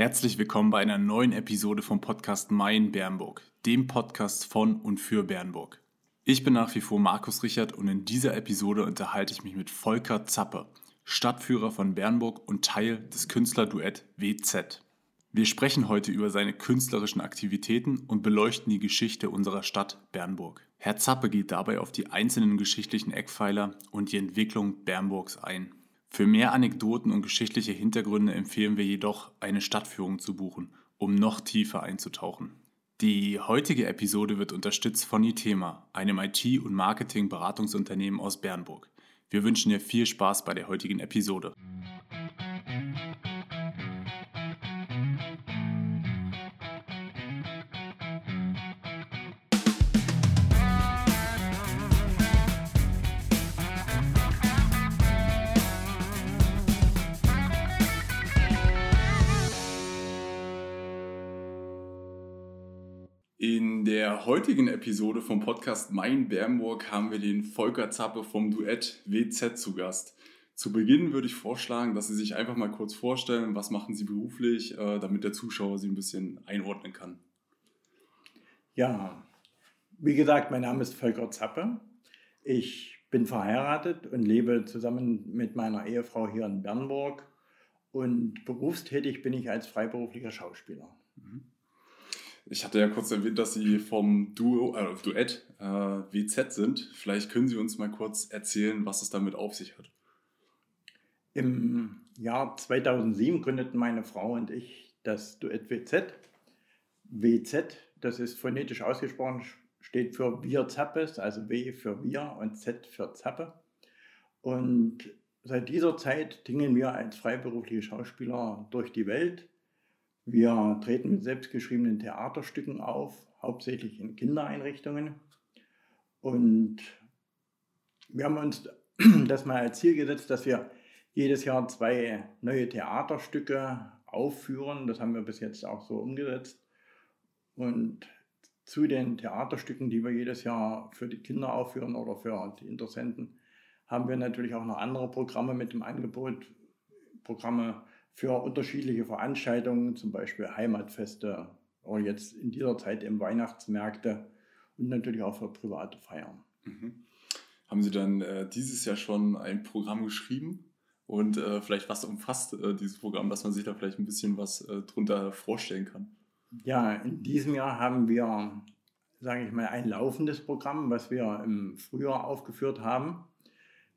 Herzlich willkommen bei einer neuen Episode vom Podcast Mein Bernburg, dem Podcast von und für Bernburg. Ich bin nach wie vor Markus Richard und in dieser Episode unterhalte ich mich mit Volker Zappe, Stadtführer von Bernburg und Teil des Künstlerduett WZ. Wir sprechen heute über seine künstlerischen Aktivitäten und beleuchten die Geschichte unserer Stadt Bernburg. Herr Zappe geht dabei auf die einzelnen geschichtlichen Eckpfeiler und die Entwicklung Bernburgs ein. Für mehr Anekdoten und geschichtliche Hintergründe empfehlen wir jedoch, eine Stadtführung zu buchen, um noch tiefer einzutauchen. Die heutige Episode wird unterstützt von Itema, einem IT- und Marketing-Beratungsunternehmen aus Bernburg. Wir wünschen dir viel Spaß bei der heutigen Episode. In der heutigen Episode vom Podcast Mein Bernburg haben wir den Volker Zappe vom Duett WZ zu Gast. Zu Beginn würde ich vorschlagen, dass Sie sich einfach mal kurz vorstellen, was machen Sie beruflich, äh, damit der Zuschauer Sie ein bisschen einordnen kann. Ja, wie gesagt, mein Name ist Volker Zappe. Ich bin verheiratet und lebe zusammen mit meiner Ehefrau hier in Bernburg. Und berufstätig bin ich als freiberuflicher Schauspieler. Mhm. Ich hatte ja kurz erwähnt, dass Sie vom Duo, äh, Duett äh, WZ sind. Vielleicht können Sie uns mal kurz erzählen, was es damit auf sich hat. Im Jahr 2007 gründeten meine Frau und ich das Duett WZ. WZ, das ist phonetisch ausgesprochen, steht für Wir Zappes, also W für Wir und Z für Zappe. Und seit dieser Zeit tingeln wir als freiberufliche Schauspieler durch die Welt wir treten mit selbstgeschriebenen Theaterstücken auf, hauptsächlich in Kindereinrichtungen. Und wir haben uns das mal als Ziel gesetzt, dass wir jedes Jahr zwei neue Theaterstücke aufführen. Das haben wir bis jetzt auch so umgesetzt. Und zu den Theaterstücken, die wir jedes Jahr für die Kinder aufführen oder für die Interessenten, haben wir natürlich auch noch andere Programme mit dem Angebot. Programme für unterschiedliche Veranstaltungen, zum Beispiel Heimatfeste oder jetzt in dieser Zeit eben Weihnachtsmärkte und natürlich auch für private Feiern. Mhm. Haben Sie dann äh, dieses Jahr schon ein Programm geschrieben? Und äh, vielleicht was umfasst äh, dieses Programm, dass man sich da vielleicht ein bisschen was äh, drunter vorstellen kann? Ja, in diesem Jahr haben wir, sage ich mal, ein laufendes Programm, was wir im Frühjahr aufgeführt haben.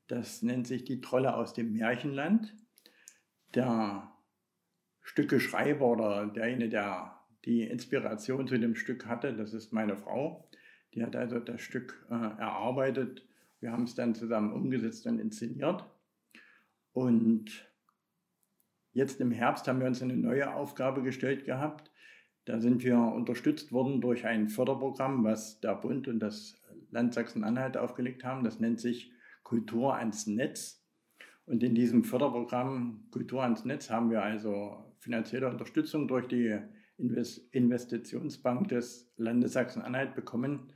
Das nennt sich die Trolle aus dem Märchenland. Der Stückeschreiber oder derjenige, der die Inspiration zu dem Stück hatte, das ist meine Frau. Die hat also das Stück äh, erarbeitet. Wir haben es dann zusammen umgesetzt und inszeniert. Und jetzt im Herbst haben wir uns eine neue Aufgabe gestellt gehabt. Da sind wir unterstützt worden durch ein Förderprogramm, was der Bund und das Land Sachsen-Anhalt aufgelegt haben. Das nennt sich Kultur ans Netz. Und in diesem Förderprogramm Kultur ans Netz haben wir also finanzielle Unterstützung durch die Investitionsbank des Landes Sachsen-Anhalt bekommen,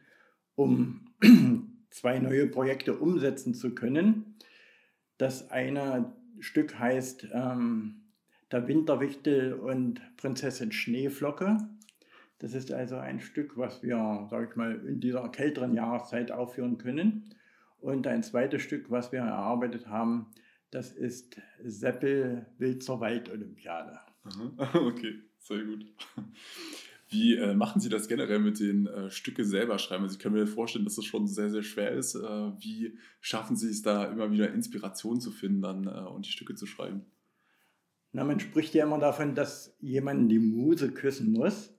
um zwei neue Projekte umsetzen zu können. Das eine Stück heißt ähm, Der Winterwichtel und Prinzessin Schneeflocke. Das ist also ein Stück, was wir, sage ich mal, in dieser kälteren Jahreszeit aufführen können. Und ein zweites Stück, was wir erarbeitet haben, das ist Seppel Wild zur Waldolympiade. Okay, sehr gut. Wie äh, machen Sie das generell mit den äh, Stücke selber schreiben? Also ich kann mir vorstellen, dass das schon sehr, sehr schwer ist. Äh, wie schaffen Sie es da immer wieder Inspiration zu finden dann, äh, und die Stücke zu schreiben? Na, man spricht ja immer davon, dass jemand die Muse küssen muss.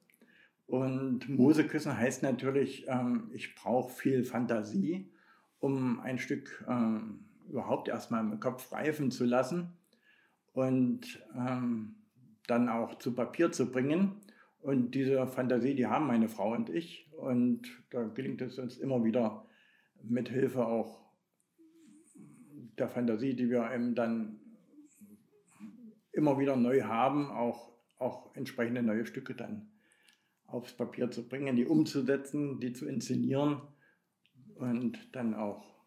Und Muse küssen heißt natürlich, ähm, ich brauche viel Fantasie, um ein Stück ähm, überhaupt erstmal im Kopf reifen zu lassen. Und ähm, dann auch zu Papier zu bringen. Und diese Fantasie, die haben meine Frau und ich. Und da gelingt es uns immer wieder mit Hilfe auch der Fantasie, die wir eben dann immer wieder neu haben, auch, auch entsprechende neue Stücke dann aufs Papier zu bringen, die umzusetzen, die zu inszenieren und dann auch,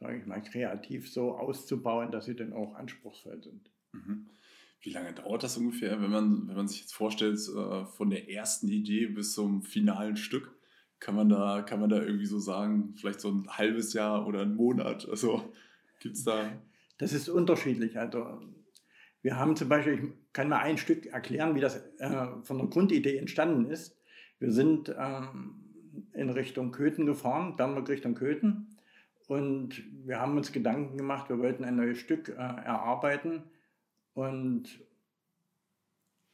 sage ich mal, kreativ so auszubauen, dass sie dann auch anspruchsvoll sind. Mhm. Wie lange dauert das ungefähr, wenn man, wenn man sich jetzt vorstellt, äh, von der ersten Idee bis zum finalen Stück? Kann man da, kann man da irgendwie so sagen, vielleicht so ein halbes Jahr oder ein Monat? Also gibt es da. Das ist unterschiedlich. Also wir haben zum Beispiel, ich kann mal ein Stück erklären, wie das äh, von der Grundidee entstanden ist. Wir sind ähm, in Richtung Köthen gefahren, Bernburg Richtung Köthen. Und wir haben uns Gedanken gemacht, wir wollten ein neues Stück äh, erarbeiten und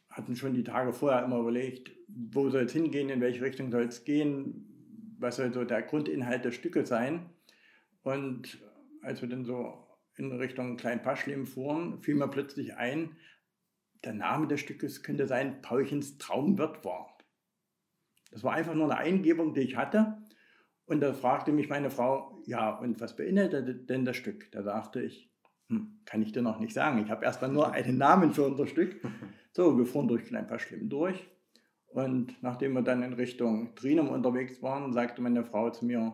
hatten schon die Tage vorher immer überlegt, wo soll es hingehen, in welche Richtung soll es gehen, was soll so der Grundinhalt der Stücke sein. Und als wir dann so in Richtung Klein-Paschlim fuhren, fiel mir plötzlich ein, der Name des Stückes könnte sein Paulchens Traum wird wahr. Das war einfach nur eine Eingebung, die ich hatte. Und da fragte mich meine Frau, ja, und was beinhaltet denn das Stück? Da sagte ich, hm, kann ich dir noch nicht sagen. Ich habe erstmal nur einen Namen für unser Stück. So, wir fuhren durch ein paar Schlimm durch. Und nachdem wir dann in Richtung Trinum unterwegs waren, sagte meine Frau zu mir,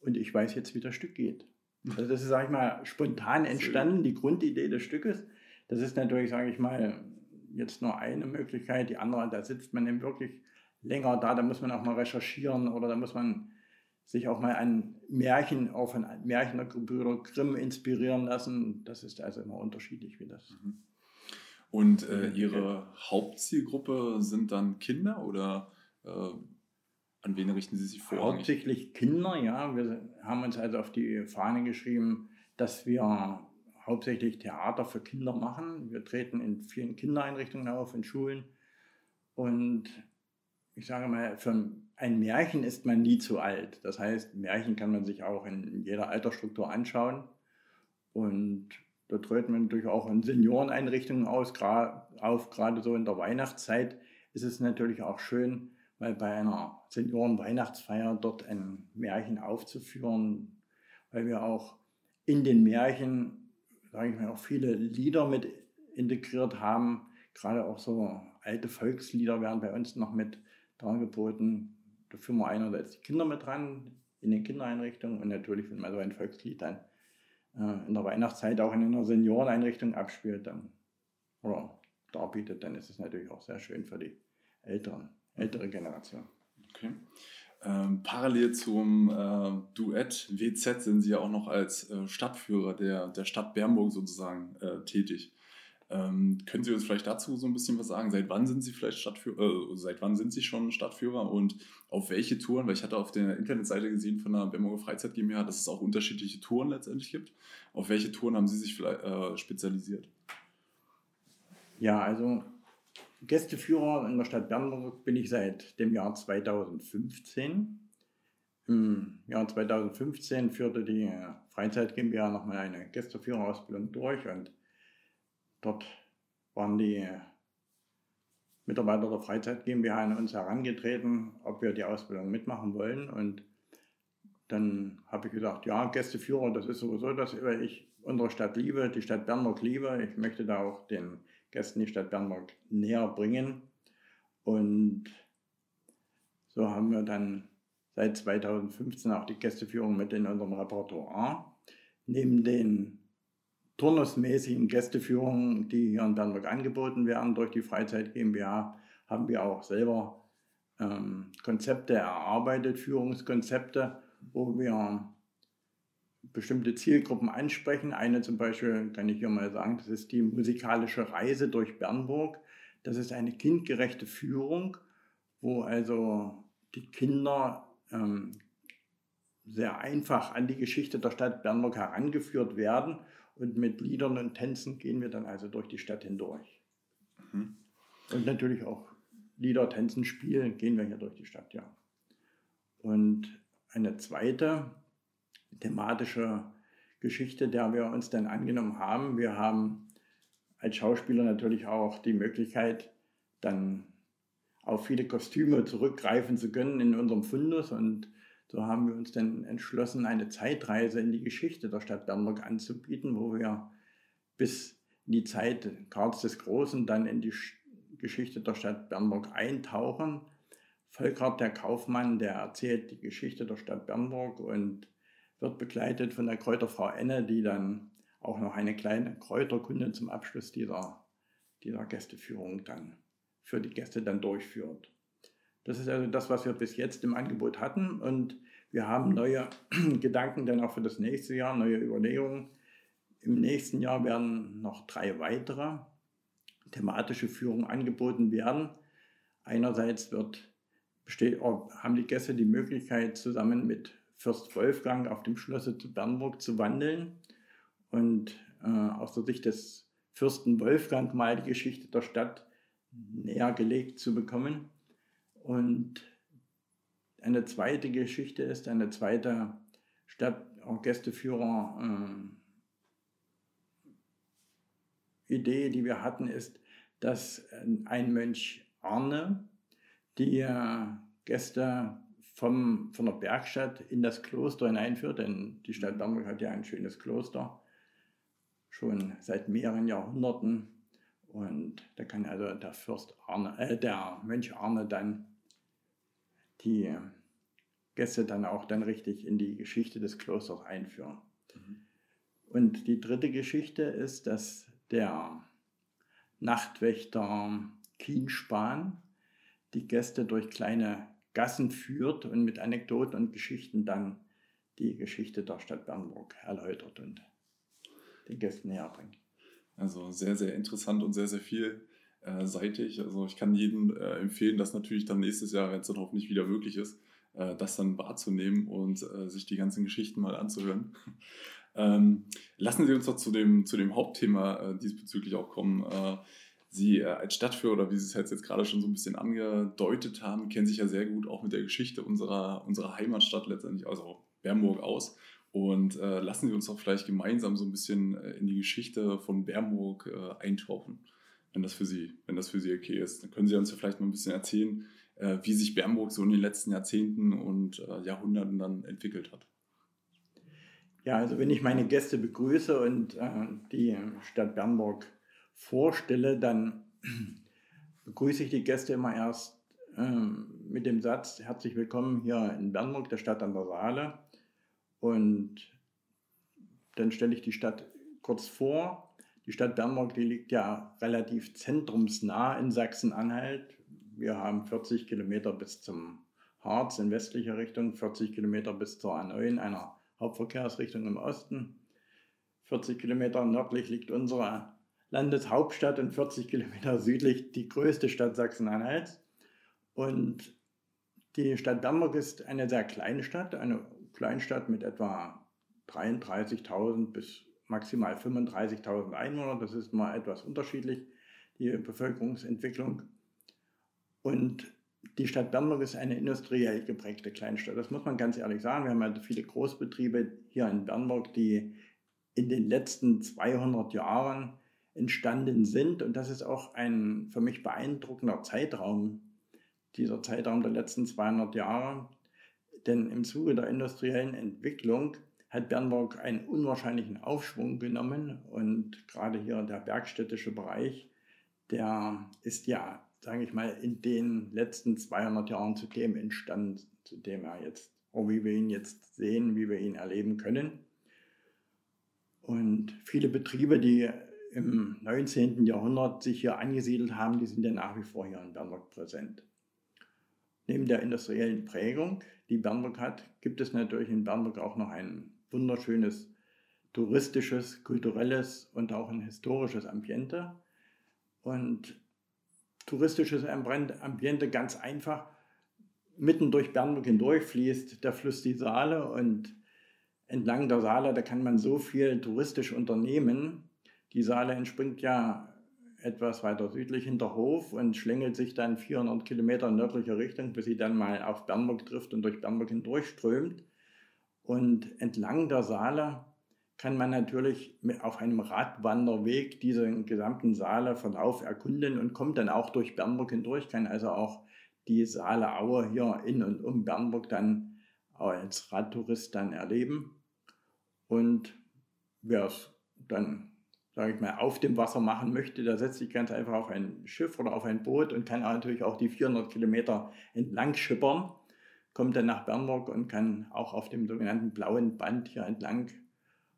und ich weiß jetzt, wie das Stück geht. Also das ist, sage ich mal, spontan entstanden, die Grundidee des Stückes. Das ist natürlich, sage ich mal, jetzt nur eine Möglichkeit. Die andere, da sitzt man eben wirklich länger da, da muss man auch mal recherchieren oder da muss man sich auch mal an Märchen, auch von Märchen der Gebrüder Grimm inspirieren lassen. Das ist also immer unterschiedlich, wie das. Mhm. Und äh, Ihre Hauptzielgruppe sind dann Kinder oder äh, an wen richten Sie sich vor? Hauptsächlich Kinder, ja. Wir haben uns also auf die Fahne geschrieben, dass wir hauptsächlich Theater für Kinder machen. Wir treten in vielen Kindereinrichtungen auf, in Schulen. Und ich sage mal, für ein Märchen ist man nie zu alt. Das heißt, Märchen kann man sich auch in jeder Altersstruktur anschauen. Und da treten wir natürlich auch in Senioreneinrichtungen aus, auf, gerade so in der Weihnachtszeit ist es natürlich auch schön, mal bei einer Senioren-Weihnachtsfeier dort ein Märchen aufzuführen, weil wir auch in den Märchen, sage ich mal, auch viele Lieder mit integriert haben. Gerade auch so alte Volkslieder werden bei uns noch mit dargeboten. Da führen wir einerseits die Kinder mit dran in den Kindereinrichtungen und natürlich, wenn man so ein Volkslied dann äh, in der Weihnachtszeit auch in einer Senioreneinrichtung abspielt dann, oder darbietet, dann ist es natürlich auch sehr schön für die älteren, ältere Generation. Okay. Ähm, parallel zum äh, Duett WZ sind Sie ja auch noch als äh, Stadtführer der, der Stadt Bernburg sozusagen äh, tätig. Ähm, können Sie uns vielleicht dazu so ein bisschen was sagen? Seit wann sind Sie vielleicht Stadtführer, äh, seit wann sind Sie schon Stadtführer und auf welche Touren? Weil ich hatte auf der Internetseite gesehen von der Bemmerger Freizeit GmbH, dass es auch unterschiedliche Touren letztendlich gibt. Auf welche Touren haben Sie sich äh, spezialisiert? Ja, also Gästeführer in der Stadt Bernburg bin ich seit dem Jahr 2015. Im Jahr 2015 führte die Freizeit GmbH nochmal eine Gästeführerausbildung durch und Dort waren die Mitarbeiter der Freizeit GmbH an uns herangetreten, ob wir die Ausbildung mitmachen wollen. Und dann habe ich gesagt, ja, Gästeführer, das ist sowieso das, ich unsere Stadt liebe, die Stadt Bernburg liebe. Ich möchte da auch den Gästen die Stadt Bernburg näher bringen. Und so haben wir dann seit 2015 auch die Gästeführung mit in unserem Repertoire. Neben den turnusmäßigen Gästeführungen, die hier in Bernburg angeboten werden durch die Freizeit GmbH, haben wir auch selber ähm, Konzepte erarbeitet, Führungskonzepte, wo wir bestimmte Zielgruppen ansprechen. Eine zum Beispiel kann ich hier mal sagen, das ist die musikalische Reise durch Bernburg. Das ist eine kindgerechte Führung, wo also die Kinder ähm, sehr einfach an die Geschichte der Stadt Bernburg herangeführt werden und mit Liedern und Tänzen gehen wir dann also durch die Stadt hindurch. Mhm. Und natürlich auch Lieder, Tänzen, Spielen gehen wir hier durch die Stadt, ja. Und eine zweite thematische Geschichte, der wir uns dann angenommen haben, wir haben als Schauspieler natürlich auch die Möglichkeit, dann auf viele Kostüme zurückgreifen zu können in unserem Fundus und so haben wir uns dann entschlossen, eine Zeitreise in die Geschichte der Stadt Bernburg anzubieten, wo wir bis in die Zeit Karls des Großen dann in die Geschichte der Stadt Bernburg eintauchen. Volkert, der Kaufmann, der erzählt die Geschichte der Stadt Bernburg und wird begleitet von der Kräuterfrau Enne, die dann auch noch eine kleine Kräuterkunde zum Abschluss dieser dieser Gästeführung dann für die Gäste dann durchführt. Das ist also das, was wir bis jetzt im Angebot hatten und wir haben neue Gedanken dann auch für das nächste Jahr, neue Überlegungen. Im nächsten Jahr werden noch drei weitere thematische Führungen angeboten werden. Einerseits wird, besteht, haben die Gäste die Möglichkeit, zusammen mit Fürst Wolfgang auf dem Schlosse zu Bernburg zu wandeln und äh, aus der Sicht des Fürsten Wolfgang mal die Geschichte der Stadt näher gelegt zu bekommen. Und eine zweite Geschichte ist, eine zweite Stadtorchesterführer äh, Idee, die wir hatten, ist, dass ein Mönch Arne die äh, Gäste vom, von der Bergstadt in das Kloster hineinführt, denn die Stadt Bamberg hat ja ein schönes Kloster, schon seit mehreren Jahrhunderten. Und da kann also der Fürst Arne, äh, der Mönch Arne dann die Gäste dann auch dann richtig in die Geschichte des Klosters einführen. Mhm. Und die dritte Geschichte ist, dass der Nachtwächter Kienspan die Gäste durch kleine Gassen führt und mit Anekdoten und Geschichten dann die Geschichte der Stadt Bernburg erläutert und den Gästen näher bringt. Also sehr, sehr interessant und sehr, sehr vielseitig. Also ich kann jedem äh, empfehlen, das natürlich dann nächstes Jahr, wenn es dann hoffentlich wieder möglich ist, äh, das dann wahrzunehmen und äh, sich die ganzen Geschichten mal anzuhören. Ähm, lassen Sie uns doch zu dem, zu dem Hauptthema äh, diesbezüglich auch kommen. Äh, Sie äh, als Stadtführer wie Sie es jetzt gerade schon so ein bisschen angedeutet haben, kennen sich ja sehr gut auch mit der Geschichte unserer, unserer Heimatstadt letztendlich, also Bernburg aus. Und äh, lassen Sie uns doch vielleicht gemeinsam so ein bisschen äh, in die Geschichte von Bernburg äh, eintauchen, wenn das für Sie, wenn das für Sie okay ist. Dann können Sie uns ja vielleicht mal ein bisschen erzählen, äh, wie sich Bernburg so in den letzten Jahrzehnten und äh, Jahrhunderten dann entwickelt hat. Ja, also wenn ich meine Gäste begrüße und die Stadt Bernburg vorstelle, dann begrüße ich die Gäste immer erst ähm, mit dem Satz, herzlich willkommen hier in Bernburg, der Stadt an der Saale. Und dann stelle ich die Stadt kurz vor. Die Stadt Bernburg, die liegt ja relativ zentrumsnah in Sachsen-Anhalt. Wir haben 40 Kilometer bis zum Harz in westlicher Richtung, 40 Kilometer bis zur A9, einer Hauptverkehrsrichtung im Osten. 40 Kilometer nördlich liegt unsere Landeshauptstadt und 40 Kilometer südlich die größte Stadt Sachsen-Anhalts. Und die Stadt Bamberg ist eine sehr kleine Stadt, eine Kleinstadt mit etwa 33.000 bis maximal 35.000 Einwohnern. Das ist mal etwas unterschiedlich, die Bevölkerungsentwicklung. Und die Stadt Bamberg ist eine industriell geprägte Kleinstadt. Das muss man ganz ehrlich sagen. Wir haben halt viele Großbetriebe hier in Bernburg, die in den letzten 200 Jahren entstanden sind. Und das ist auch ein für mich beeindruckender Zeitraum, dieser Zeitraum der letzten 200 Jahre. Denn im Zuge der industriellen Entwicklung hat Bernburg einen unwahrscheinlichen Aufschwung genommen und gerade hier der bergstädtische Bereich, der ist ja, sage ich mal, in den letzten 200 Jahren zu dem entstanden, zu dem er jetzt, oder wie wir ihn jetzt sehen, wie wir ihn erleben können. Und viele Betriebe, die im 19. Jahrhundert sich hier angesiedelt haben, die sind ja nach wie vor hier in Bernburg präsent. Neben der industriellen Prägung, die Bernburg hat, gibt es natürlich in Bernburg auch noch ein wunderschönes touristisches, kulturelles und auch ein historisches Ambiente. Und touristisches Ambiente ganz einfach, mitten durch Bernburg hindurch fließt der Fluss die Saale und entlang der Saale, da kann man so viel touristisch unternehmen, die Saale entspringt ja etwas weiter südlich hinter Hof und schlängelt sich dann 400 Kilometer in nördlicher Richtung, bis sie dann mal auf Bernburg trifft und durch Bernburg hindurchströmt. Und entlang der Saale kann man natürlich auf einem Radwanderweg diesen gesamten Saale-Verlauf erkunden und kommt dann auch durch Bernburg hindurch, kann also auch die Saale-Aue hier in und um Bernburg dann als Radtourist dann erleben. Und wer es dann sage ich mal, auf dem Wasser machen möchte, der setzt sich ganz einfach auf ein Schiff oder auf ein Boot und kann natürlich auch die 400 Kilometer entlang schippern, kommt dann nach Bernburg und kann auch auf dem sogenannten blauen Band hier entlang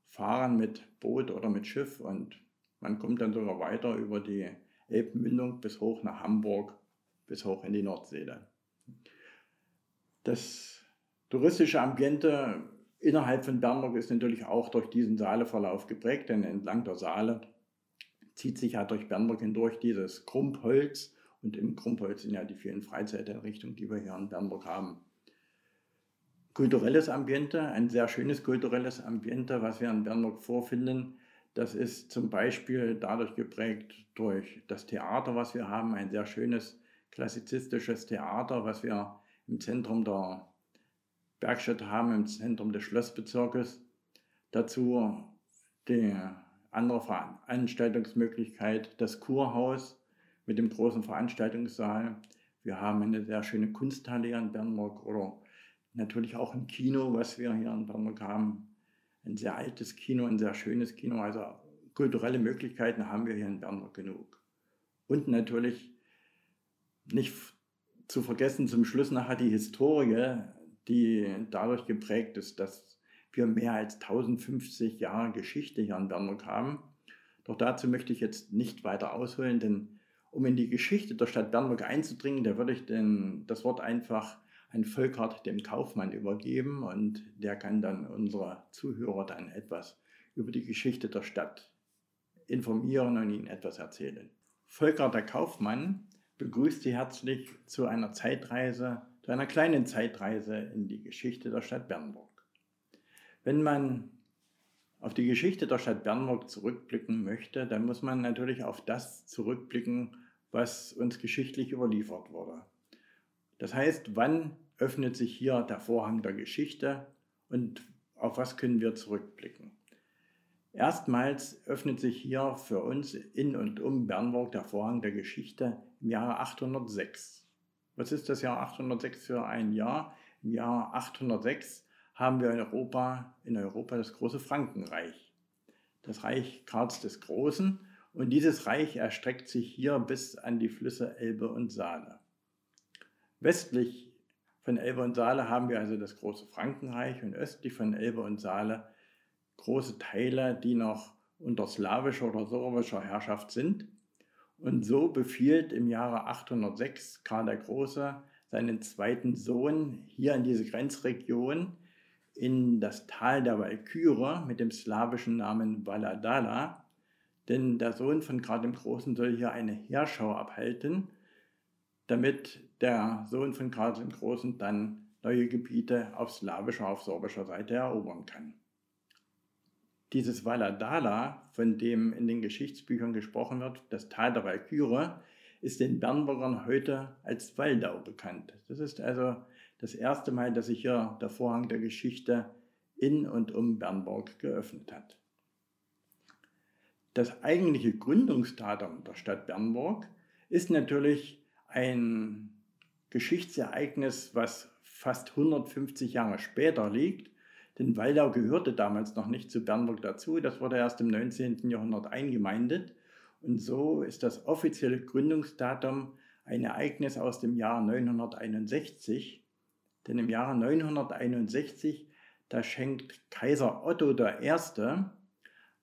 fahren mit Boot oder mit Schiff und man kommt dann sogar weiter über die Elbmündung bis hoch nach Hamburg, bis hoch in die Nordsee. Das touristische Ambiente innerhalb von Bernburg ist natürlich auch durch diesen Saaleverlauf geprägt, denn entlang der Saale zieht sich ja durch Bernburg hindurch dieses Krumpholz und im Krumpholz sind ja die vielen Freizeiteinrichtungen, die wir hier in Bernburg haben. Kulturelles Ambiente, ein sehr schönes kulturelles Ambiente, was wir in Bernburg vorfinden, das ist zum Beispiel dadurch geprägt durch das Theater, was wir haben, ein sehr schönes klassizistisches Theater, was wir im Zentrum der Bergstätte haben, im Zentrum des Schlossbezirkes. Dazu die andere Veranstaltungsmöglichkeit, das Kurhaus mit dem großen Veranstaltungssaal. Wir haben eine sehr schöne Kunsthalle in Bernburg oder natürlich auch ein Kino, was wir hier in Bernburg haben ein sehr altes Kino, ein sehr schönes Kino. Also kulturelle Möglichkeiten haben wir hier in Bernburg genug. Und natürlich nicht zu vergessen zum Schluss nachher die Historie, die dadurch geprägt ist, dass wir mehr als 1050 Jahre Geschichte hier in Bernburg haben. Doch dazu möchte ich jetzt nicht weiter ausholen, denn um in die Geschichte der Stadt Bernburg einzudringen, da würde ich den, das Wort einfach ein Volkart dem Kaufmann übergeben und der kann dann unsere Zuhörer dann etwas über die Geschichte der Stadt informieren und ihnen etwas erzählen. Volkart der Kaufmann begrüßt Sie herzlich zu einer Zeitreise, zu einer kleinen Zeitreise in die Geschichte der Stadt Bernburg. Wenn man auf die Geschichte der Stadt Bernburg zurückblicken möchte, dann muss man natürlich auf das zurückblicken, was uns geschichtlich überliefert wurde. Das heißt, wann öffnet sich hier der Vorhang der Geschichte und auf was können wir zurückblicken. Erstmals öffnet sich hier für uns in und um Bernburg der Vorhang der Geschichte im Jahre 806. Was ist das Jahr 806 für ein Jahr? Im Jahr 806 haben wir in Europa, in Europa das große Frankenreich, das Reich Karls des Großen. Und dieses Reich erstreckt sich hier bis an die Flüsse Elbe und Saale. Westlich von Elbe und Saale haben wir also das große Frankenreich und östlich von Elbe und Saale große Teile, die noch unter slawischer oder sorbischer Herrschaft sind. Und so befiehlt im Jahre 806 Karl der Große seinen zweiten Sohn hier in diese Grenzregion in das Tal der Walküre mit dem slawischen Namen Valadala. Denn der Sohn von Karl dem Großen soll hier eine Heerschau abhalten damit der Sohn von Karl dem Großen dann neue Gebiete auf slawischer, auf sorbischer Seite erobern kann. Dieses Valadala, von dem in den Geschichtsbüchern gesprochen wird, das Tal der Walküre, ist den Bernburgern heute als Waldau bekannt. Das ist also das erste Mal, dass sich hier der Vorhang der Geschichte in und um Bernburg geöffnet hat. Das eigentliche Gründungsdatum der Stadt Bernburg ist natürlich ein Geschichtsereignis, was fast 150 Jahre später liegt. Denn Waldau gehörte damals noch nicht zu Bernburg dazu. Das wurde erst im 19. Jahrhundert eingemeindet. Und so ist das offizielle Gründungsdatum ein Ereignis aus dem Jahr 961. Denn im Jahre 961, da schenkt Kaiser Otto I.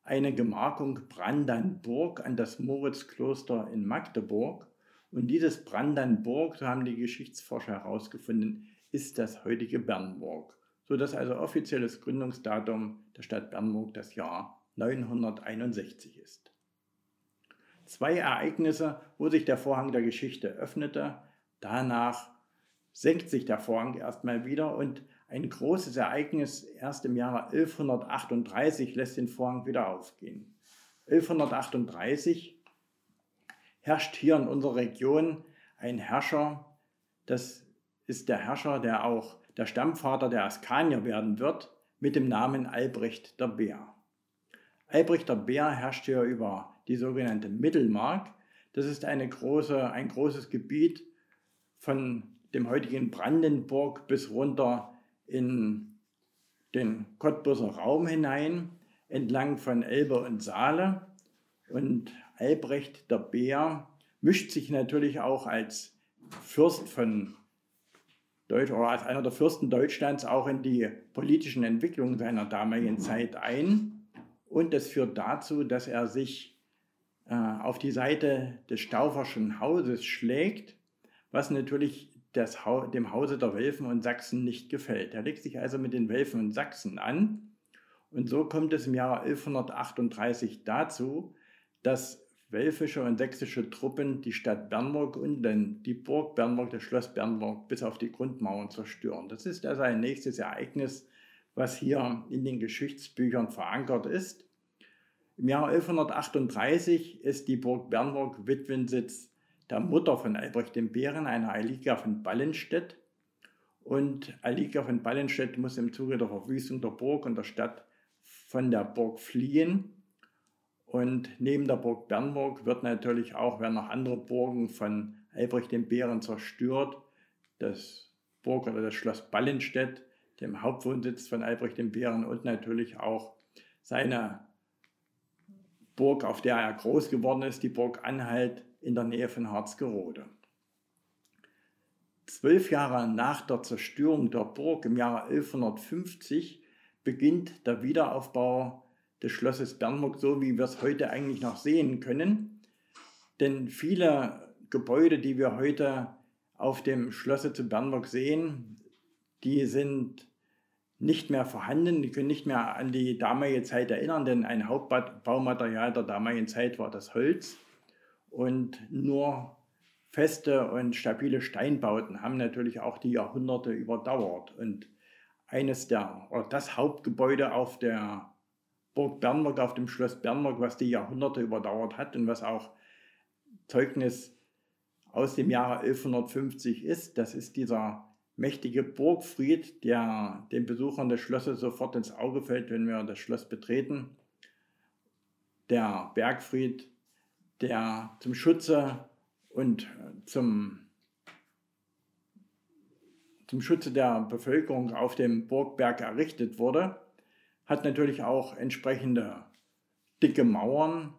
eine Gemarkung Brandenburg an das Moritzkloster in Magdeburg. Und dieses Brandenburg, so haben die Geschichtsforscher herausgefunden, ist das heutige Bernburg, sodass also offizielles Gründungsdatum der Stadt Bernburg das Jahr 961 ist. Zwei Ereignisse, wo sich der Vorhang der Geschichte öffnete, danach senkt sich der Vorhang erstmal wieder und ein großes Ereignis erst im Jahre 1138 lässt den Vorhang wieder aufgehen. 1138 herrscht hier in unserer Region ein Herrscher, das ist der Herrscher, der auch der Stammvater der Askanier werden wird, mit dem Namen Albrecht der Bär. Albrecht der Bär herrscht hier über die sogenannte Mittelmark. Das ist große, ein großes Gebiet von dem heutigen Brandenburg bis runter in den Cottbuser Raum hinein, entlang von Elbe und Saale. Und Albrecht der Bär mischt sich natürlich auch als Fürst von Deutsch oder als einer der Fürsten Deutschlands auch in die politischen Entwicklungen seiner damaligen Zeit ein. Und das führt dazu, dass er sich äh, auf die Seite des Stauferschen Hauses schlägt, was natürlich das, dem Hause der Welfen und Sachsen nicht gefällt. Er legt sich also mit den Welfen und Sachsen an. Und so kommt es im Jahre 1138 dazu, dass welfische und sächsische Truppen die Stadt Bernburg und dann die Burg Bernburg, das Schloss Bernburg bis auf die Grundmauern zerstören. Das ist also ein nächstes Ereignis, was hier in den Geschichtsbüchern verankert ist. Im Jahr 1138 ist die Burg Bernburg Witwensitz der Mutter von Albrecht dem Bären, einer Alika von Ballenstedt. Und Alika von Ballenstedt muss im Zuge der Verwüstung der Burg und der Stadt von der Burg fliehen und neben der Burg Bernburg wird natürlich auch, werden noch andere Burgen von Albrecht dem Bären zerstört. Das Burg oder das Schloss Ballenstedt, dem Hauptwohnsitz von Albrecht dem Bären und natürlich auch seine Burg, auf der er groß geworden ist, die Burg Anhalt in der Nähe von Harzgerode. Zwölf Jahre nach der Zerstörung der Burg im Jahre 1150 beginnt der Wiederaufbau des Schlosses Bernburg, so wie wir es heute eigentlich noch sehen können. Denn viele Gebäude, die wir heute auf dem Schlosse zu Bernburg sehen, die sind nicht mehr vorhanden, die können nicht mehr an die damalige Zeit erinnern, denn ein Hauptbaumaterial der damaligen Zeit war das Holz. Und nur feste und stabile Steinbauten haben natürlich auch die Jahrhunderte überdauert. Und eines der oder das Hauptgebäude auf der Burg Bernburg auf dem Schloss Bernburg, was die Jahrhunderte überdauert hat und was auch Zeugnis aus dem Jahre 1150 ist. Das ist dieser mächtige Burgfried, der den Besuchern des Schlosses sofort ins Auge fällt, wenn wir das Schloss betreten. Der Bergfried, der zum Schutze und zum, zum Schutze der Bevölkerung auf dem Burgberg errichtet wurde hat natürlich auch entsprechende dicke Mauern.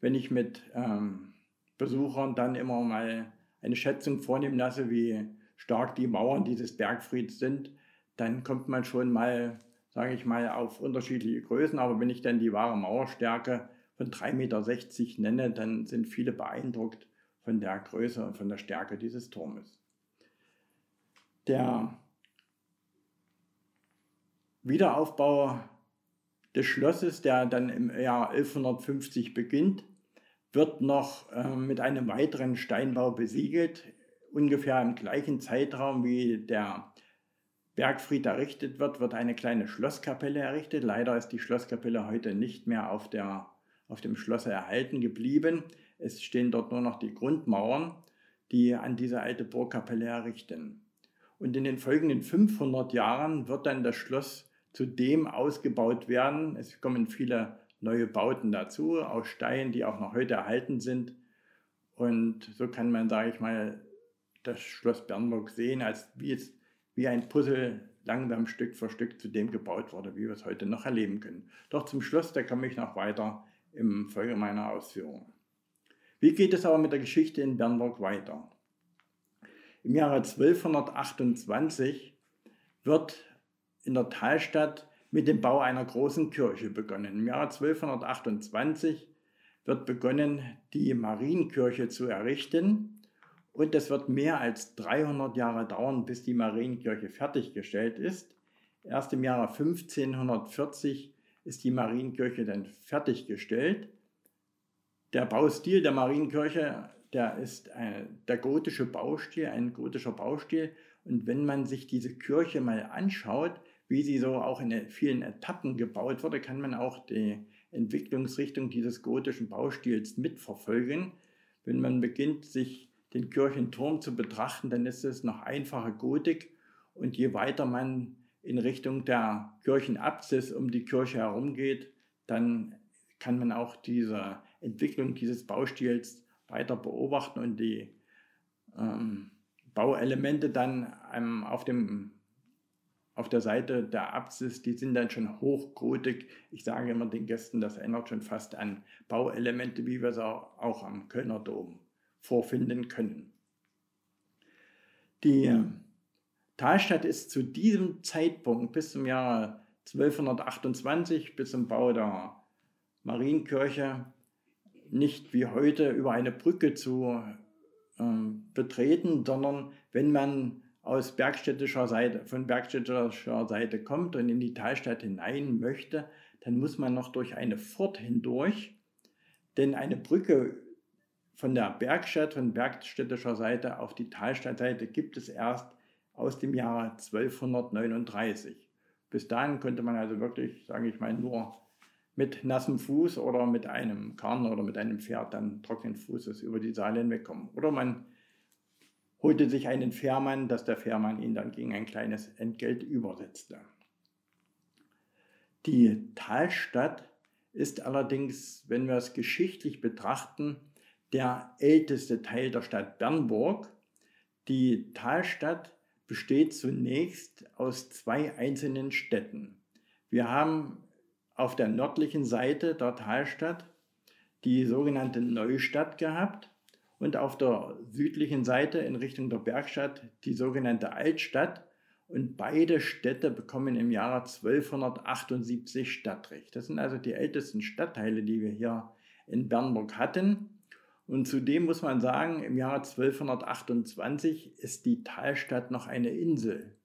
Wenn ich mit ähm, Besuchern dann immer mal eine Schätzung vornehmen lasse, wie stark die Mauern dieses Bergfrieds sind, dann kommt man schon mal, sage ich mal, auf unterschiedliche Größen. Aber wenn ich dann die wahre Mauerstärke von 3,60 Meter nenne, dann sind viele beeindruckt von der Größe und von der Stärke dieses Turmes. Der Wiederaufbau des Schlosses, der dann im Jahr 1150 beginnt, wird noch äh, mit einem weiteren Steinbau besiegelt, ungefähr im gleichen Zeitraum wie der Bergfried errichtet wird, wird eine kleine Schlosskapelle errichtet. Leider ist die Schlosskapelle heute nicht mehr auf, der, auf dem Schloss erhalten geblieben. Es stehen dort nur noch die Grundmauern, die an diese alte Burgkapelle errichten. Und in den folgenden 500 Jahren wird dann das Schloss zudem ausgebaut werden. Es kommen viele neue Bauten dazu, aus Steinen, die auch noch heute erhalten sind. Und so kann man, sage ich mal, das Schloss Bernburg sehen, als wie, es, wie ein Puzzle langsam Stück für Stück zu dem gebaut wurde, wie wir es heute noch erleben können. Doch zum Schluss, da komme ich noch weiter im Folge meiner Ausführungen. Wie geht es aber mit der Geschichte in Bernburg weiter? Im Jahre 1228 wird in der Talstadt mit dem Bau einer großen Kirche begonnen. Im Jahre 1228 wird begonnen, die Marienkirche zu errichten und es wird mehr als 300 Jahre dauern, bis die Marienkirche fertiggestellt ist. Erst im Jahre 1540 ist die Marienkirche dann fertiggestellt. Der Baustil der Marienkirche, der ist ein, der gotische Baustil, ein gotischer Baustil. Und wenn man sich diese Kirche mal anschaut, wie sie so auch in vielen Etappen gebaut wurde, kann man auch die Entwicklungsrichtung dieses gotischen Baustils mitverfolgen. Wenn man beginnt, sich den Kirchenturm zu betrachten, dann ist es noch einfache Gotik und je weiter man in Richtung der Kirchenapsis um die Kirche herumgeht, dann kann man auch diese Entwicklung dieses Baustils weiter beobachten und die ähm, Bauelemente dann ähm, auf dem auf der Seite der Apsis, die sind dann schon hochgotik. Ich sage immer den Gästen, das erinnert schon fast an Bauelemente, wie wir es auch am Kölner Dom vorfinden können. Die Talstadt ist zu diesem Zeitpunkt bis zum Jahre 1228, bis zum Bau der Marienkirche, nicht wie heute über eine Brücke zu äh, betreten, sondern wenn man aus bergstädtischer Seite, von bergstädtischer Seite kommt und in die Talstadt hinein möchte, dann muss man noch durch eine Furt hindurch, denn eine Brücke von der Bergstadt, von bergstädtischer Seite auf die Talstadtseite gibt es erst aus dem Jahre 1239. Bis dahin konnte man also wirklich, sage ich mal, nur mit nassem Fuß oder mit einem Karren oder mit einem Pferd dann trockenen Fußes über die Saale hinwegkommen. Oder man holte sich einen Fährmann, dass der Fährmann ihn dann gegen ein kleines Entgelt übersetzte. Die Talstadt ist allerdings, wenn wir es geschichtlich betrachten, der älteste Teil der Stadt Bernburg. Die Talstadt besteht zunächst aus zwei einzelnen Städten. Wir haben auf der nördlichen Seite der Talstadt die sogenannte Neustadt gehabt und auf der südlichen Seite in Richtung der Bergstadt die sogenannte Altstadt. Und beide Städte bekommen im Jahre 1278 Stadtrecht. Das sind also die ältesten Stadtteile, die wir hier in Bernburg hatten. Und zudem muss man sagen, im Jahre 1228 ist die Talstadt noch eine Insel.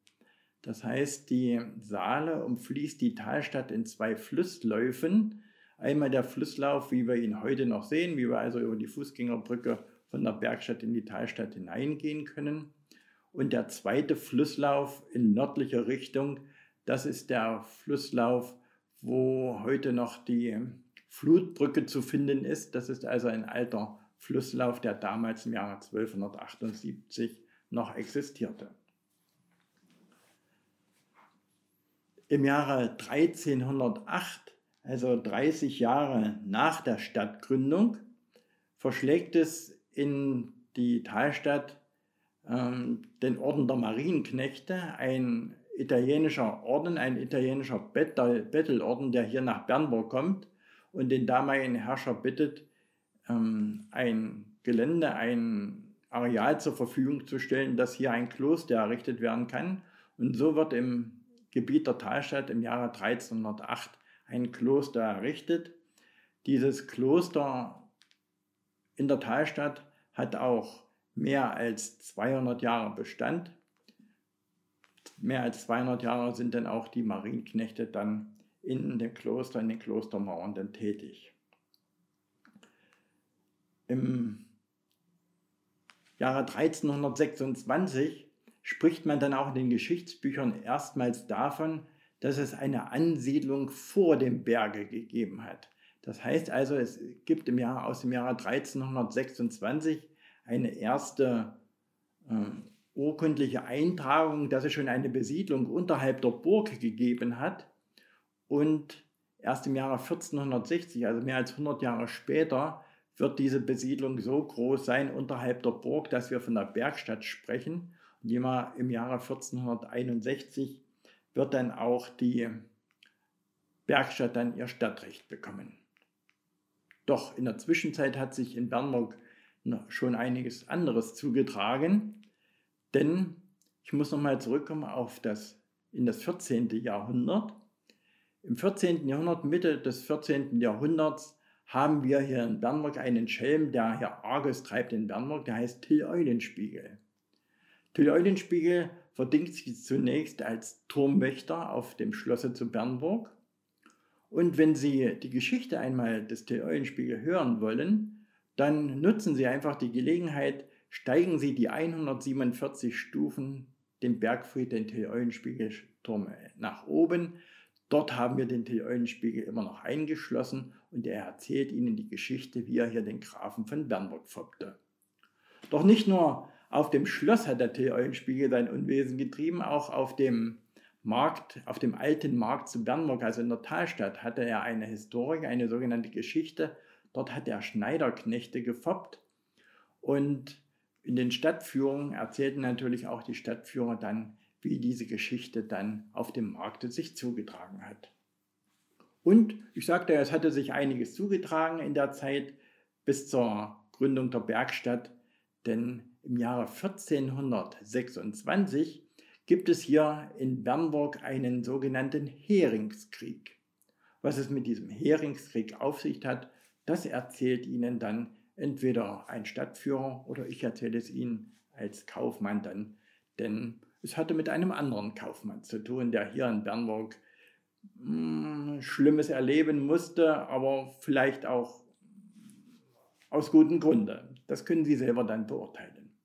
Das heißt, die Saale umfließt die Talstadt in zwei Flussläufen. Einmal der Flusslauf, wie wir ihn heute noch sehen, wie wir also über die Fußgängerbrücke von der Bergstadt in die Talstadt hineingehen können. Und der zweite Flusslauf in nördlicher Richtung, das ist der Flusslauf, wo heute noch die Flutbrücke zu finden ist. Das ist also ein alter Flusslauf, der damals im Jahre 1278 noch existierte. Im Jahre 1308, also 30 Jahre nach der Stadtgründung, verschlägt es in die Talstadt ähm, den Orden der Marienknechte, ein italienischer Orden, ein italienischer Bettelorden, der hier nach Bernburg kommt und den damaligen Herrscher bittet, ähm, ein Gelände, ein Areal zur Verfügung zu stellen, dass hier ein Kloster errichtet werden kann. Und so wird im Gebiet der Talstadt im Jahre 1308 ein Kloster errichtet. Dieses Kloster in der Talstadt hat auch mehr als 200 Jahre Bestand. Mehr als 200 Jahre sind dann auch die Marienknechte dann in dem Kloster, in den Klostermauern dann tätig. Im Jahre 1326 spricht man dann auch in den Geschichtsbüchern erstmals davon, dass es eine Ansiedlung vor dem Berge gegeben hat. Das heißt also, es gibt im Jahr, aus dem Jahre 1326 eine erste äh, urkundliche Eintragung, dass es schon eine Besiedlung unterhalb der Burg gegeben hat. Und erst im Jahre 1460, also mehr als 100 Jahre später, wird diese Besiedlung so groß sein unterhalb der Burg, dass wir von der Bergstadt sprechen. Und im Jahre 1461 wird dann auch die Bergstadt dann ihr Stadtrecht bekommen. Doch in der Zwischenzeit hat sich in Bernburg schon einiges anderes zugetragen, denn ich muss nochmal zurückkommen auf das, in das 14. Jahrhundert. Im 14. Jahrhundert, Mitte des 14. Jahrhunderts, haben wir hier in Bernburg einen Schelm, der hier Arges treibt in Bernburg, der heißt Till Eulenspiegel. Till Eulenspiegel verdingt sich zunächst als Turmwächter auf dem Schlosse zu Bernburg und wenn Sie die Geschichte einmal des T-Eulenspiegel hören wollen, dann nutzen Sie einfach die Gelegenheit, steigen Sie die 147 Stufen den Bergfried, den T-Eulenspiegelturm nach oben. Dort haben wir den T-Eulenspiegel immer noch eingeschlossen und er erzählt Ihnen die Geschichte, wie er hier den Grafen von Bernburg foppte. Doch nicht nur auf dem Schloss hat der T-Eulenspiegel sein Unwesen getrieben, auch auf dem Markt, auf dem alten Markt zu Bernburg, also in der Talstadt, hatte er eine Historie, eine sogenannte Geschichte. Dort hat er Schneiderknechte gefoppt und in den Stadtführungen erzählten natürlich auch die Stadtführer dann, wie diese Geschichte dann auf dem Markte sich zugetragen hat. Und ich sagte, es hatte sich einiges zugetragen in der Zeit bis zur Gründung der Bergstadt, denn im Jahre 1426 gibt es hier in Bernburg einen sogenannten Heringskrieg. Was es mit diesem Heringskrieg auf sich hat, das erzählt Ihnen dann entweder ein Stadtführer oder ich erzähle es Ihnen als Kaufmann dann, denn es hatte mit einem anderen Kaufmann zu tun, der hier in Bernburg mh, hm, Schlimmes erleben musste, aber vielleicht auch aus gutem Grunde. Das können Sie selber dann beurteilen.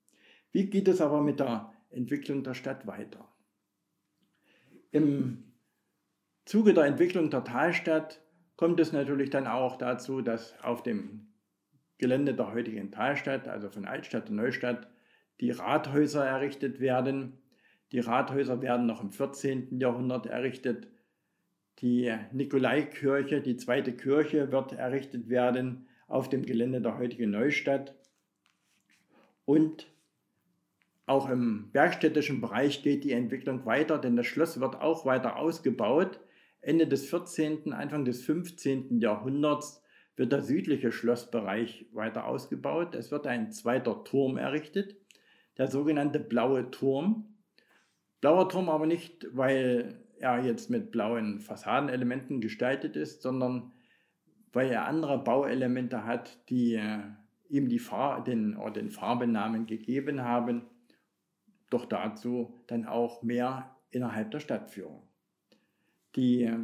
Wie geht es aber mit der Entwicklung der Stadt weiter? Im Zuge der Entwicklung der Talstadt kommt es natürlich dann auch dazu, dass auf dem Gelände der heutigen Talstadt, also von Altstadt und Neustadt, die Rathäuser errichtet werden. Die Rathäuser werden noch im 14. Jahrhundert errichtet. Die Nikolaikirche, die zweite Kirche, wird errichtet werden auf dem Gelände der heutigen Neustadt. Und auch im bergstädtischen Bereich geht die Entwicklung weiter, denn das Schloss wird auch weiter ausgebaut. Ende des 14., Anfang des 15. Jahrhunderts wird der südliche Schlossbereich weiter ausgebaut. Es wird ein zweiter Turm errichtet, der sogenannte Blaue Turm. Blauer Turm aber nicht, weil er jetzt mit blauen Fassadenelementen gestaltet ist, sondern weil er andere Bauelemente hat, die äh, ihm die Far den, den Farbennamen gegeben haben. Doch dazu dann auch mehr innerhalb der Stadtführung. Die äh,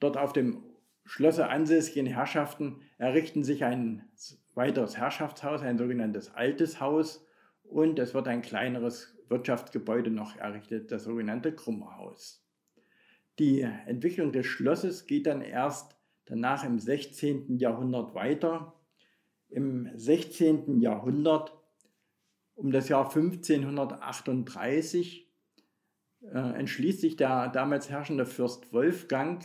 dort auf dem Schlösser ansässigen Herrschaften errichten sich ein weiteres Herrschaftshaus, ein sogenanntes altes Haus und es wird ein kleineres Wirtschaftsgebäude noch errichtet, das sogenannte Krummerhaus. Die Entwicklung des Schlosses geht dann erst danach im 16. Jahrhundert weiter. Im 16. Jahrhundert, um das Jahr 1538, äh, entschließt sich der damals herrschende Fürst Wolfgang,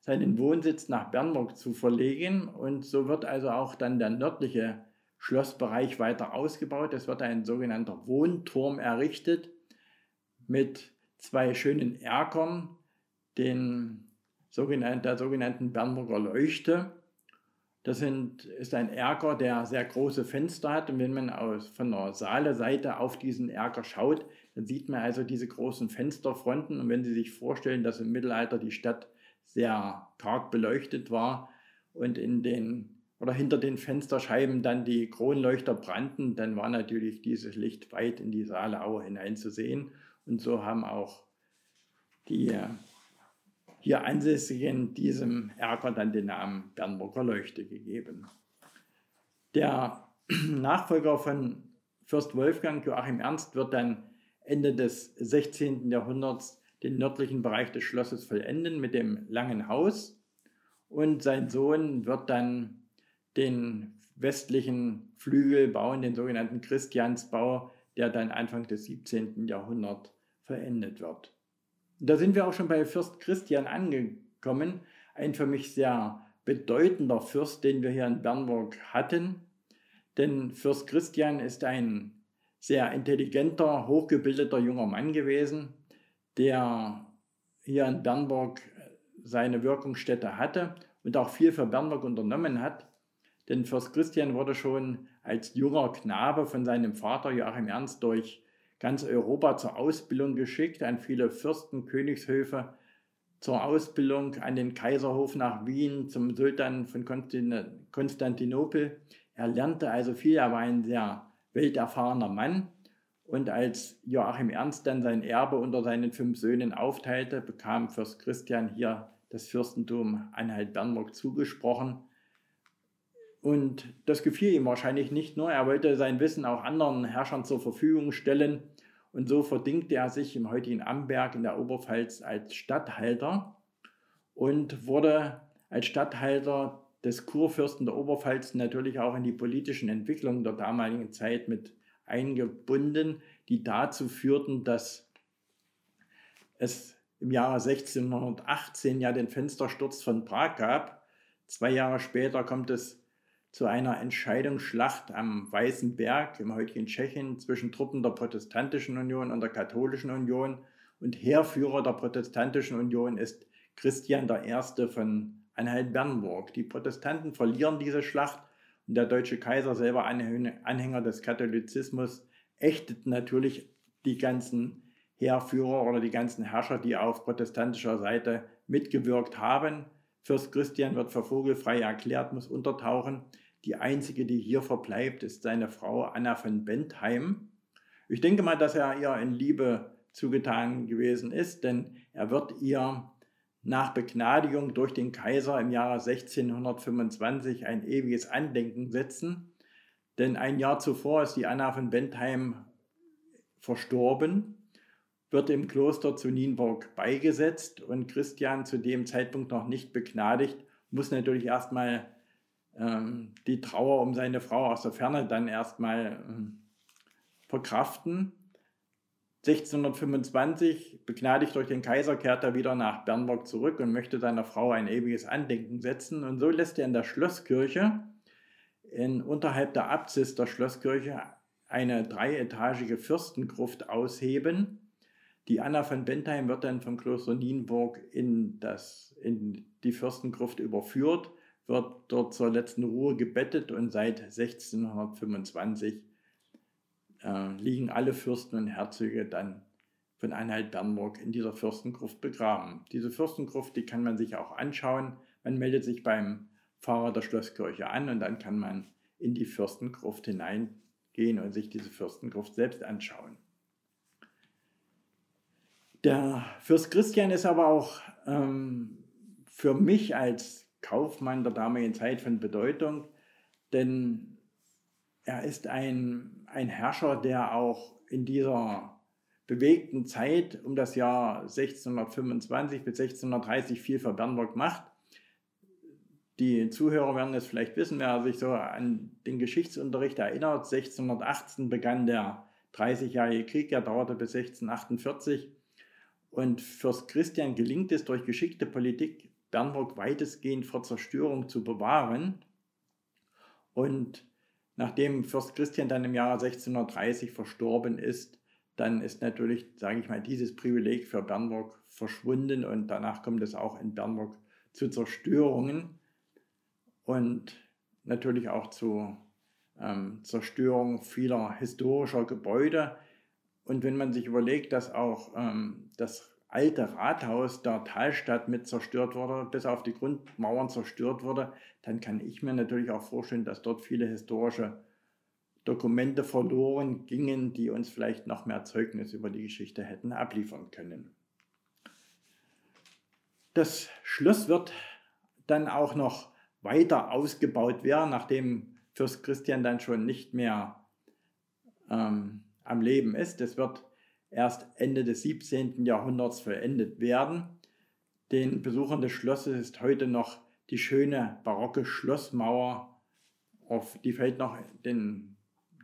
seinen Wohnsitz nach Bernburg zu verlegen. Und so wird also auch dann der nördliche Schlossbereich weiter ausgebaut. Es wird ein sogenannter Wohnturm errichtet mit zwei schönen Erkern, den sogenannten, der sogenannten Bernburger Leuchte. Das sind, ist ein Erker, der sehr große Fenster hat. Und wenn man aus, von der Saale-Seite auf diesen Erker schaut, dann sieht man also diese großen Fensterfronten. Und wenn Sie sich vorstellen, dass im Mittelalter die Stadt sehr karg beleuchtet war und in den oder hinter den Fensterscheiben dann die Kronleuchter brannten, dann war natürlich dieses Licht weit in die Saaleaue hineinzusehen. Und so haben auch die äh, hier Ansässigen diesem Erker dann den Namen Bernburger Leuchte gegeben. Der Nachfolger von Fürst Wolfgang Joachim Ernst wird dann Ende des 16. Jahrhunderts den nördlichen Bereich des Schlosses vollenden mit dem langen Haus und sein Sohn wird dann den westlichen Flügel bauen, den sogenannten Christiansbau, der dann Anfang des 17. Jahrhunderts verendet wird. Da sind wir auch schon bei Fürst Christian angekommen, ein für mich sehr bedeutender Fürst, den wir hier in Bernburg hatten. Denn Fürst Christian ist ein sehr intelligenter, hochgebildeter junger Mann gewesen, der hier in Bernburg seine Wirkungsstätte hatte und auch viel für Bernburg unternommen hat. Denn Fürst Christian wurde schon als junger Knabe von seinem Vater Joachim Ernst durch ganz Europa zur Ausbildung geschickt, an viele Fürsten, Königshöfe zur Ausbildung, an den Kaiserhof nach Wien, zum Sultan von Konstantinopel. Er lernte also viel, er war ein sehr welterfahrener Mann. Und als Joachim Ernst dann sein Erbe unter seinen fünf Söhnen aufteilte, bekam Fürst Christian hier das Fürstentum Anhalt-Bernburg zugesprochen. Und das gefiel ihm wahrscheinlich nicht nur, er wollte sein Wissen auch anderen Herrschern zur Verfügung stellen. Und so verdingte er sich im heutigen Amberg in der Oberpfalz als Statthalter und wurde als Statthalter des Kurfürsten der Oberpfalz natürlich auch in die politischen Entwicklungen der damaligen Zeit mit eingebunden, die dazu führten, dass es im Jahre 1618 ja den Fenstersturz von Prag gab. Zwei Jahre später kommt es zu einer Entscheidungsschlacht am Weißen Berg im heutigen Tschechien zwischen Truppen der Protestantischen Union und der Katholischen Union. Und Heerführer der Protestantischen Union ist Christian I. von Anhalt-Bernburg. Die Protestanten verlieren diese Schlacht und der deutsche Kaiser, selber Anhänger des Katholizismus, ächtet natürlich die ganzen Heerführer oder die ganzen Herrscher, die auf protestantischer Seite mitgewirkt haben. Fürst Christian wird für vogelfrei erklärt, muss untertauchen. Die einzige, die hier verbleibt, ist seine Frau Anna von Bentheim. Ich denke mal, dass er ihr in Liebe zugetan gewesen ist, denn er wird ihr nach Begnadigung durch den Kaiser im Jahre 1625 ein ewiges Andenken setzen. Denn ein Jahr zuvor ist die Anna von Bentheim verstorben, wird im Kloster zu Nienburg beigesetzt und Christian zu dem Zeitpunkt noch nicht begnadigt, muss natürlich erstmal ähm, die Trauer um seine Frau aus der Ferne dann erstmal ähm, verkraften. 1625, begnadigt durch den Kaiser, kehrt er wieder nach Bernburg zurück und möchte seiner Frau ein ewiges Andenken setzen. Und so lässt er in der Schlosskirche, in, unterhalb der Apsis der Schlosskirche, eine dreietagige Fürstengruft ausheben. Die Anna von Bentheim wird dann vom Kloster Nienburg in, das, in die Fürstengruft überführt, wird dort zur letzten Ruhe gebettet und seit 1625 äh, liegen alle Fürsten und Herzöge dann von Anhalt-Bernburg in dieser Fürstengruft begraben. Diese Fürstengruft, die kann man sich auch anschauen. Man meldet sich beim Pfarrer der Schlosskirche an und dann kann man in die Fürstengruft hineingehen und sich diese Fürstengruft selbst anschauen. Der Fürst Christian ist aber auch ähm, für mich als Kaufmann der damaligen Zeit von Bedeutung, denn er ist ein, ein Herrscher, der auch in dieser bewegten Zeit um das Jahr 1625 bis 1630 viel für Bernburg macht. Die Zuhörer werden es vielleicht wissen, wer sich so an den Geschichtsunterricht erinnert. 1618 begann der 30-jährige Krieg, der dauerte bis 1648. Und Fürst Christian gelingt es durch geschickte Politik, Bernburg weitestgehend vor Zerstörung zu bewahren. Und Nachdem Fürst Christian dann im Jahre 1630 verstorben ist, dann ist natürlich, sage ich mal, dieses Privileg für Bernburg verschwunden und danach kommt es auch in Bernburg zu Zerstörungen und natürlich auch zu ähm, Zerstörung vieler historischer Gebäude. Und wenn man sich überlegt, dass auch ähm, das alte Rathaus der Talstadt mit zerstört wurde, bis auf die Grundmauern zerstört wurde, dann kann ich mir natürlich auch vorstellen, dass dort viele historische Dokumente verloren gingen, die uns vielleicht noch mehr Zeugnis über die Geschichte hätten abliefern können. Das Schloss wird dann auch noch weiter ausgebaut werden, nachdem Fürst Christian dann schon nicht mehr ähm, am Leben ist. Es wird erst Ende des 17. Jahrhunderts vollendet werden. Den Besuchern des Schlosses ist heute noch die schöne barocke Schlossmauer, auf, die fällt noch den,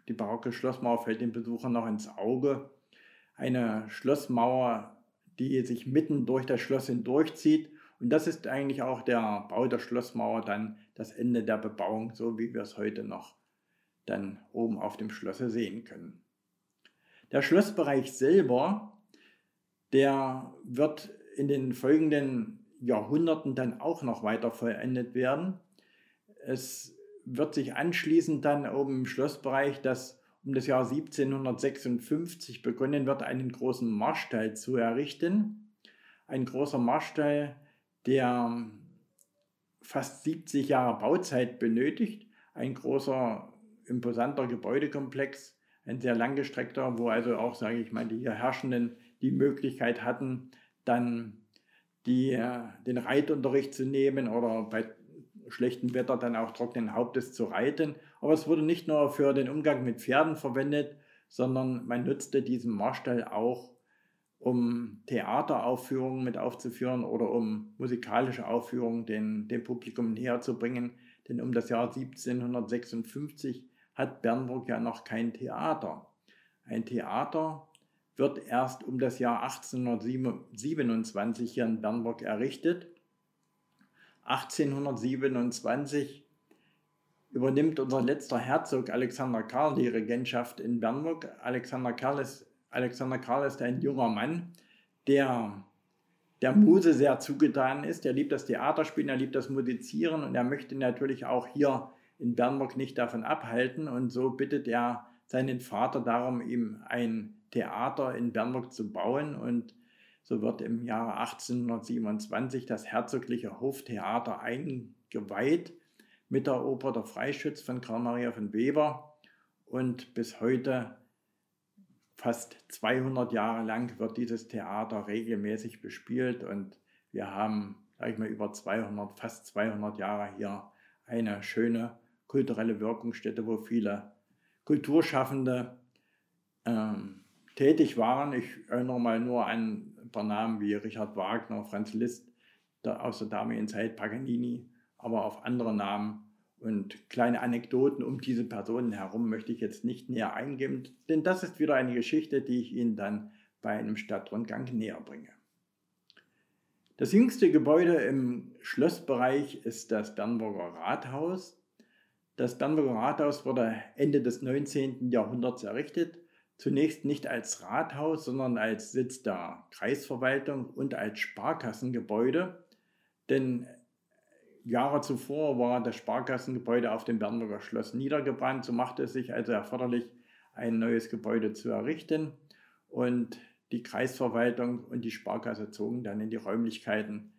die barocke Schlossmauer fällt den Besuchern noch ins Auge. Eine Schlossmauer, die sich mitten durch das Schloss hindurchzieht. Und das ist eigentlich auch der Bau der Schlossmauer, dann das Ende der Bebauung, so wie wir es heute noch dann oben auf dem Schlosse sehen können. Der Schlossbereich selber, der wird in den folgenden Jahrhunderten dann auch noch weiter vollendet werden. Es wird sich anschließend dann oben im Schlossbereich, das um das Jahr 1756 begonnen wird, einen großen Marstall zu errichten. Ein großer Marstall, der fast 70 Jahre Bauzeit benötigt. Ein großer, imposanter Gebäudekomplex, ein sehr langgestreckter, wo also auch, sage ich mal, die hier Herrschenden die Möglichkeit hatten, dann die, äh, den Reitunterricht zu nehmen oder bei schlechtem Wetter dann auch trockenen Hauptes zu reiten. Aber es wurde nicht nur für den Umgang mit Pferden verwendet, sondern man nutzte diesen Marstall auch, um Theateraufführungen mit aufzuführen oder um musikalische Aufführungen den, dem Publikum näher zu bringen. Denn um das Jahr 1756 hat Bernburg ja noch kein Theater. Ein Theater wird erst um das Jahr 1827 hier in Bernburg errichtet. 1827 übernimmt unser letzter Herzog Alexander Karl die Regentschaft in Bernburg. Alexander Karl ist, Alexander Karl ist ein junger Mann, der der Muse sehr zugetan ist. Er liebt das Theaterspielen, er liebt das Musizieren und er möchte natürlich auch hier in Bernburg nicht davon abhalten. Und so bittet er seinen Vater darum, ihm ein Theater in Bernburg zu bauen. Und so wird im Jahre 1827 das Herzogliche Hoftheater eingeweiht mit der Oper Der Freischütz von Karl Maria von Weber und bis heute fast 200 Jahre lang wird dieses Theater regelmäßig bespielt und wir haben, sage ich mal, über 200, fast 200 Jahre hier eine schöne kulturelle Wirkungsstätte, wo viele Kulturschaffende ähm, tätig waren. Ich erinnere mal nur an ein paar Namen wie Richard Wagner, Franz Liszt der, aus der damaligen Zeit, Paganini, aber auf andere Namen und kleine Anekdoten um diese Personen herum möchte ich jetzt nicht näher eingehen, denn das ist wieder eine Geschichte, die ich Ihnen dann bei einem Stadtrundgang näher bringe. Das jüngste Gebäude im Schlossbereich ist das Bernburger Rathaus. Das Bernburger Rathaus wurde Ende des 19. Jahrhunderts errichtet Zunächst nicht als Rathaus, sondern als Sitz der Kreisverwaltung und als Sparkassengebäude. Denn Jahre zuvor war das Sparkassengebäude auf dem Bernburger Schloss niedergebrannt. So machte es sich also erforderlich, ein neues Gebäude zu errichten. Und die Kreisverwaltung und die Sparkasse zogen dann in die Räumlichkeiten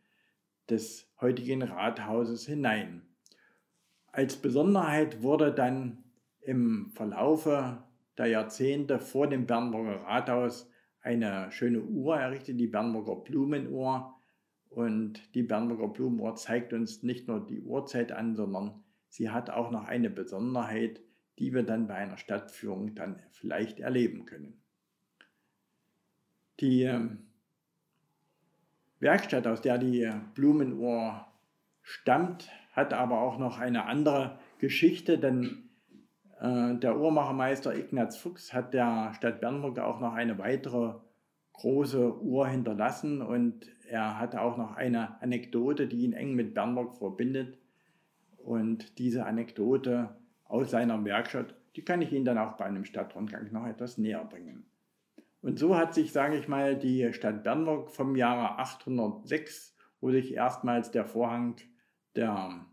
des heutigen Rathauses hinein. Als Besonderheit wurde dann im Verlaufe der Jahrzehnte vor dem Bernburger Rathaus eine schöne Uhr errichtet, die Bernburger Blumenuhr. Und die Bernburger Blumenuhr zeigt uns nicht nur die Uhrzeit an, sondern sie hat auch noch eine Besonderheit, die wir dann bei einer Stadtführung dann vielleicht erleben können. Die ähm, Werkstatt, aus der die Blumenuhr stammt, hat aber auch noch eine andere Geschichte, denn äh, der Uhrmachermeister Ignaz Fuchs hat der Stadt Bernburg auch noch eine weitere große Uhr hinterlassen und er hatte auch noch eine Anekdote, die ihn eng mit Bernburg verbindet. Und diese Anekdote aus seiner Werkstatt, die kann ich Ihnen dann auch bei einem Stadtrundgang noch etwas näher bringen. Und so hat sich, sage ich mal, die Stadt Bernburg vom Jahre 806, wo sich erstmals der Vorhang der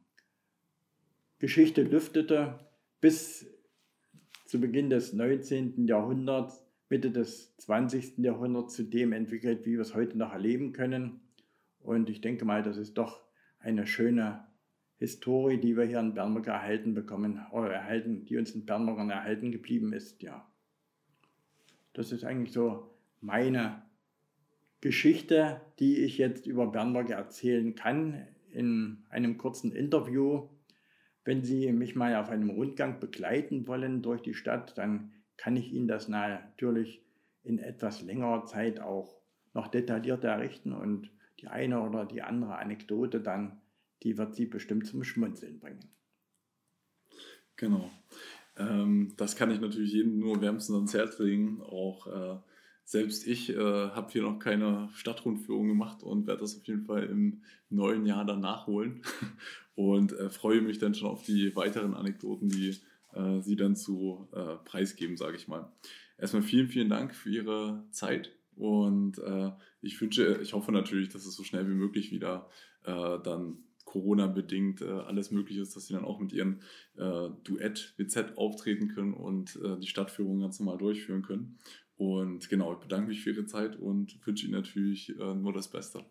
Geschichte lüftete, bis zu Beginn des 19. Jahrhunderts, Mitte des 20. Jahrhunderts zu dem entwickelt, wie wir es heute noch erleben können. Und ich denke mal, das ist doch eine schöne Historie, die wir hier in Bernburg erhalten bekommen, oder erhalten, die uns in Bernburg erhalten geblieben ist, ja. Das ist eigentlich so meine Geschichte, die ich jetzt über Bernburg erzählen kann in einem kurzen Interview. Wenn Sie mich mal auf einem Rundgang begleiten wollen durch die Stadt, dann kann ich Ihnen das natürlich in etwas längerer Zeit auch noch detaillierter errichten und die eine oder die andere Anekdote dann, die wird Sie bestimmt zum Schmunzeln bringen. Genau. Ähm, das kann ich natürlich jedem nur wärmstens ans Herz legen. Auch äh, selbst ich äh, habe hier noch keine Stadtrundführung gemacht und werde das auf jeden Fall im neuen Jahr dann nachholen und äh, freue mich dann schon auf die weiteren Anekdoten, die äh, Sie dann zu äh, preisgeben, sage ich mal. Erstmal vielen, vielen Dank für Ihre Zeit und äh, ich wünsche, ich hoffe natürlich, dass es so schnell wie möglich wieder äh, dann Corona-bedingt äh, alles möglich ist, dass sie dann auch mit ihren äh, Duett-WZ auftreten können und äh, die Stadtführung ganz normal durchführen können. Und genau, ich bedanke mich für Ihre Zeit und wünsche Ihnen natürlich äh, nur das Beste.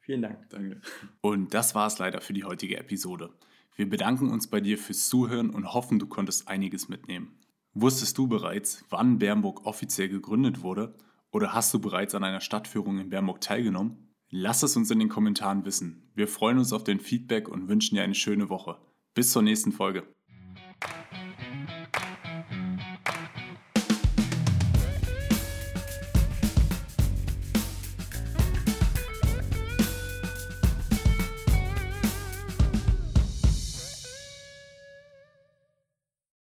Vielen Dank. Danke. Und das war es leider für die heutige Episode. Wir bedanken uns bei dir fürs Zuhören und hoffen, du konntest einiges mitnehmen. Wusstest du bereits, wann Bernburg offiziell gegründet wurde? Oder hast du bereits an einer Stadtführung in Bernburg teilgenommen? Lass es uns in den Kommentaren wissen. Wir freuen uns auf dein Feedback und wünschen dir eine schöne Woche. Bis zur nächsten Folge.